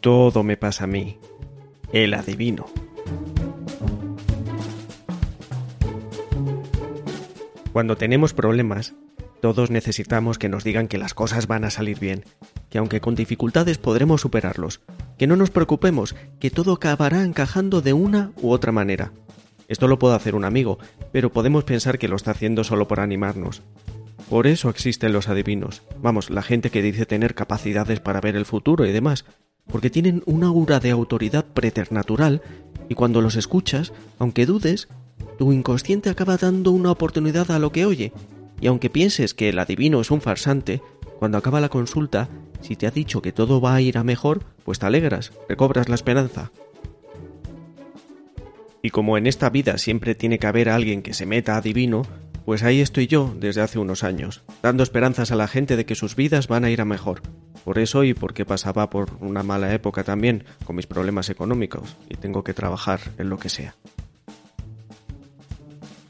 Todo me pasa a mí. El adivino. Cuando tenemos problemas, todos necesitamos que nos digan que las cosas van a salir bien, que aunque con dificultades podremos superarlos, que no nos preocupemos, que todo acabará encajando de una u otra manera. Esto lo puede hacer un amigo, pero podemos pensar que lo está haciendo solo por animarnos. Por eso existen los adivinos, vamos, la gente que dice tener capacidades para ver el futuro y demás, porque tienen una aura de autoridad preternatural y cuando los escuchas, aunque dudes, tu inconsciente acaba dando una oportunidad a lo que oye, y aunque pienses que el adivino es un farsante, cuando acaba la consulta, si te ha dicho que todo va a ir a mejor, pues te alegras, recobras la esperanza. Y como en esta vida siempre tiene que haber alguien que se meta adivino, pues ahí estoy yo desde hace unos años, dando esperanzas a la gente de que sus vidas van a ir a mejor. Por eso y porque pasaba por una mala época también, con mis problemas económicos, y tengo que trabajar en lo que sea.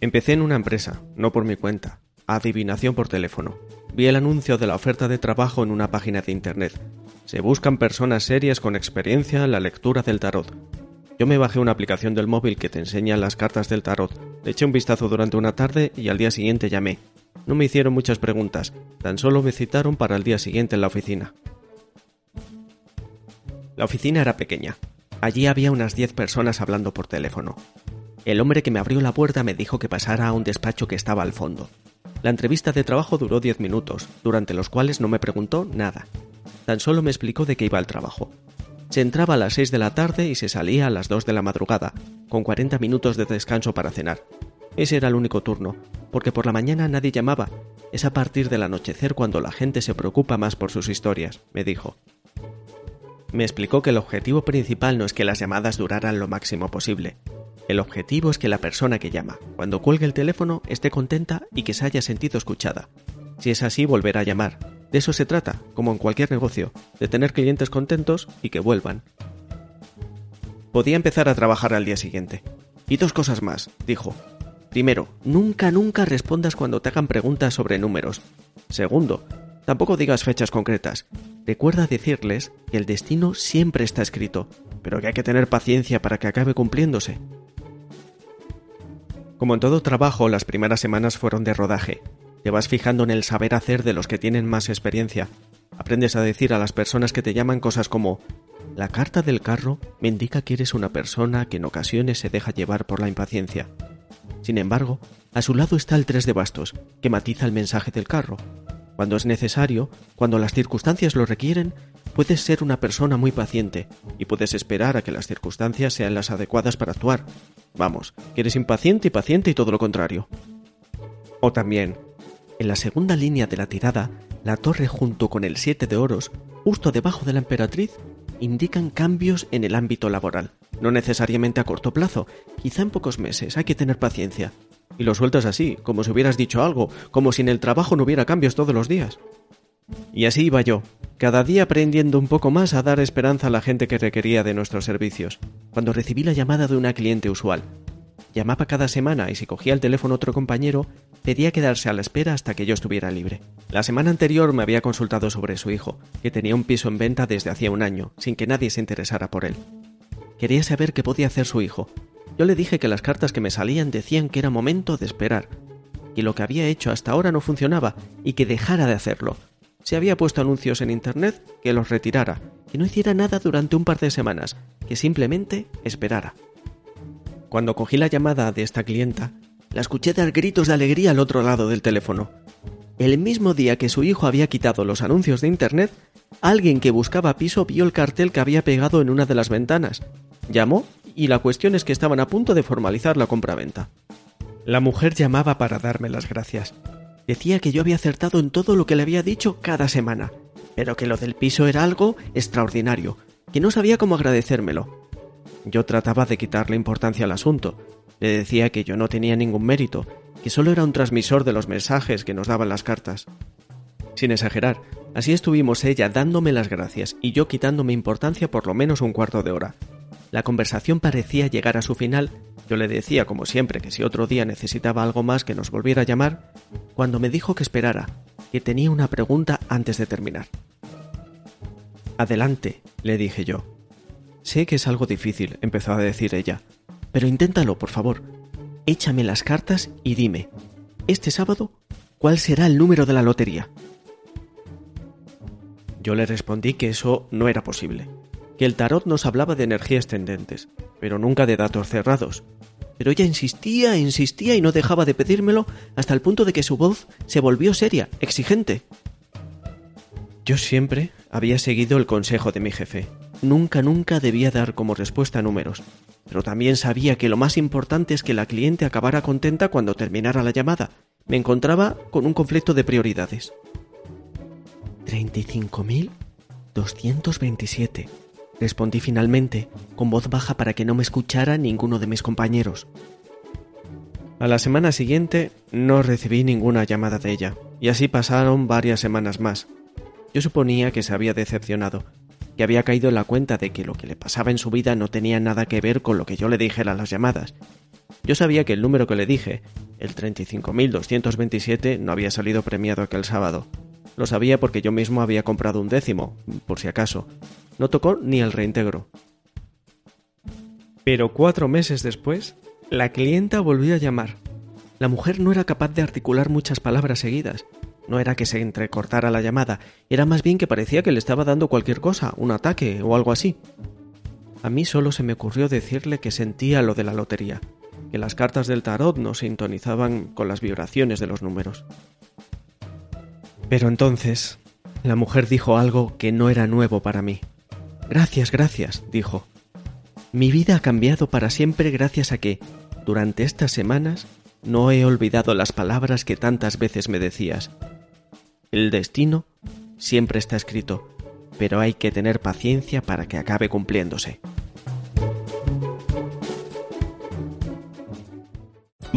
Empecé en una empresa, no por mi cuenta, adivinación por teléfono. Vi el anuncio de la oferta de trabajo en una página de internet. Se buscan personas serias con experiencia en la lectura del tarot. Yo me bajé una aplicación del móvil que te enseña las cartas del tarot. Le eché un vistazo durante una tarde y al día siguiente llamé. No me hicieron muchas preguntas, tan solo me citaron para el día siguiente en la oficina. La oficina era pequeña. Allí había unas 10 personas hablando por teléfono. El hombre que me abrió la puerta me dijo que pasara a un despacho que estaba al fondo. La entrevista de trabajo duró diez minutos, durante los cuales no me preguntó nada. Tan solo me explicó de qué iba el trabajo. Se entraba a las 6 de la tarde y se salía a las 2 de la madrugada, con 40 minutos de descanso para cenar. Ese era el único turno, porque por la mañana nadie llamaba. Es a partir del anochecer cuando la gente se preocupa más por sus historias, me dijo. Me explicó que el objetivo principal no es que las llamadas duraran lo máximo posible, el objetivo es que la persona que llama, cuando cuelgue el teléfono, esté contenta y que se haya sentido escuchada. Si es así, volverá a llamar. De eso se trata, como en cualquier negocio, de tener clientes contentos y que vuelvan. Podía empezar a trabajar al día siguiente. Y dos cosas más, dijo. Primero, nunca, nunca respondas cuando te hagan preguntas sobre números. Segundo, tampoco digas fechas concretas. Recuerda decirles que el destino siempre está escrito, pero que hay que tener paciencia para que acabe cumpliéndose. Como en todo trabajo, las primeras semanas fueron de rodaje. Te vas fijando en el saber hacer de los que tienen más experiencia. Aprendes a decir a las personas que te llaman cosas como la carta del carro me indica que eres una persona que en ocasiones se deja llevar por la impaciencia. Sin embargo, a su lado está el tres de bastos, que matiza el mensaje del carro. Cuando es necesario, cuando las circunstancias lo requieren, puedes ser una persona muy paciente y puedes esperar a que las circunstancias sean las adecuadas para actuar, Vamos, que eres impaciente y paciente y todo lo contrario. O también, en la segunda línea de la tirada, la torre junto con el siete de oros, justo debajo de la emperatriz, indican cambios en el ámbito laboral. No necesariamente a corto plazo, quizá en pocos meses, hay que tener paciencia. Y lo sueltas así, como si hubieras dicho algo, como si en el trabajo no hubiera cambios todos los días. Y así iba yo, cada día aprendiendo un poco más a dar esperanza a la gente que requería de nuestros servicios, cuando recibí la llamada de una cliente usual. Llamaba cada semana y si cogía el teléfono otro compañero, pedía quedarse a la espera hasta que yo estuviera libre. La semana anterior me había consultado sobre su hijo, que tenía un piso en venta desde hacía un año, sin que nadie se interesara por él. Quería saber qué podía hacer su hijo. Yo le dije que las cartas que me salían decían que era momento de esperar, que lo que había hecho hasta ahora no funcionaba y que dejara de hacerlo, se había puesto anuncios en Internet, que los retirara, que no hiciera nada durante un par de semanas, que simplemente esperara. Cuando cogí la llamada de esta clienta, la escuché dar gritos de alegría al otro lado del teléfono. El mismo día que su hijo había quitado los anuncios de Internet, alguien que buscaba piso vio el cartel que había pegado en una de las ventanas. Llamó y la cuestión es que estaban a punto de formalizar la compraventa. La mujer llamaba para darme las gracias. Decía que yo había acertado en todo lo que le había dicho cada semana, pero que lo del piso era algo extraordinario, que no sabía cómo agradecérmelo. Yo trataba de quitarle importancia al asunto. Le decía que yo no tenía ningún mérito, que solo era un transmisor de los mensajes que nos daban las cartas. Sin exagerar, así estuvimos ella dándome las gracias y yo quitándome importancia por lo menos un cuarto de hora. La conversación parecía llegar a su final yo le decía, como siempre, que si otro día necesitaba algo más que nos volviera a llamar, cuando me dijo que esperara, que tenía una pregunta antes de terminar. Adelante, le dije yo. Sé que es algo difícil, empezó a decir ella, pero inténtalo, por favor. Échame las cartas y dime, este sábado, ¿cuál será el número de la lotería? Yo le respondí que eso no era posible, que el tarot nos hablaba de energías tendentes, pero nunca de datos cerrados, pero ella insistía insistía y no dejaba de pedírmelo hasta el punto de que su voz se volvió seria, exigente. Yo siempre había seguido el consejo de mi jefe. Nunca, nunca debía dar como respuesta números, pero también sabía que lo más importante es que la cliente acabara contenta cuando terminara la llamada. Me encontraba con un conflicto de prioridades. 35.227 respondí finalmente, con voz baja para que no me escuchara ninguno de mis compañeros. A la semana siguiente no recibí ninguna llamada de ella, y así pasaron varias semanas más. Yo suponía que se había decepcionado, que había caído en la cuenta de que lo que le pasaba en su vida no tenía nada que ver con lo que yo le dijera en las llamadas. Yo sabía que el número que le dije, el 35.227, no había salido premiado aquel sábado. Lo sabía porque yo mismo había comprado un décimo, por si acaso, no tocó ni el reintegro. Pero cuatro meses después, la clienta volvió a llamar. La mujer no era capaz de articular muchas palabras seguidas. No era que se entrecortara la llamada, era más bien que parecía que le estaba dando cualquier cosa, un ataque o algo así. A mí solo se me ocurrió decirle que sentía lo de la lotería, que las cartas del tarot no sintonizaban con las vibraciones de los números. Pero entonces, la mujer dijo algo que no era nuevo para mí. Gracias, gracias, dijo. Mi vida ha cambiado para siempre gracias a que, durante estas semanas, no he olvidado las palabras que tantas veces me decías. El destino siempre está escrito, pero hay que tener paciencia para que acabe cumpliéndose.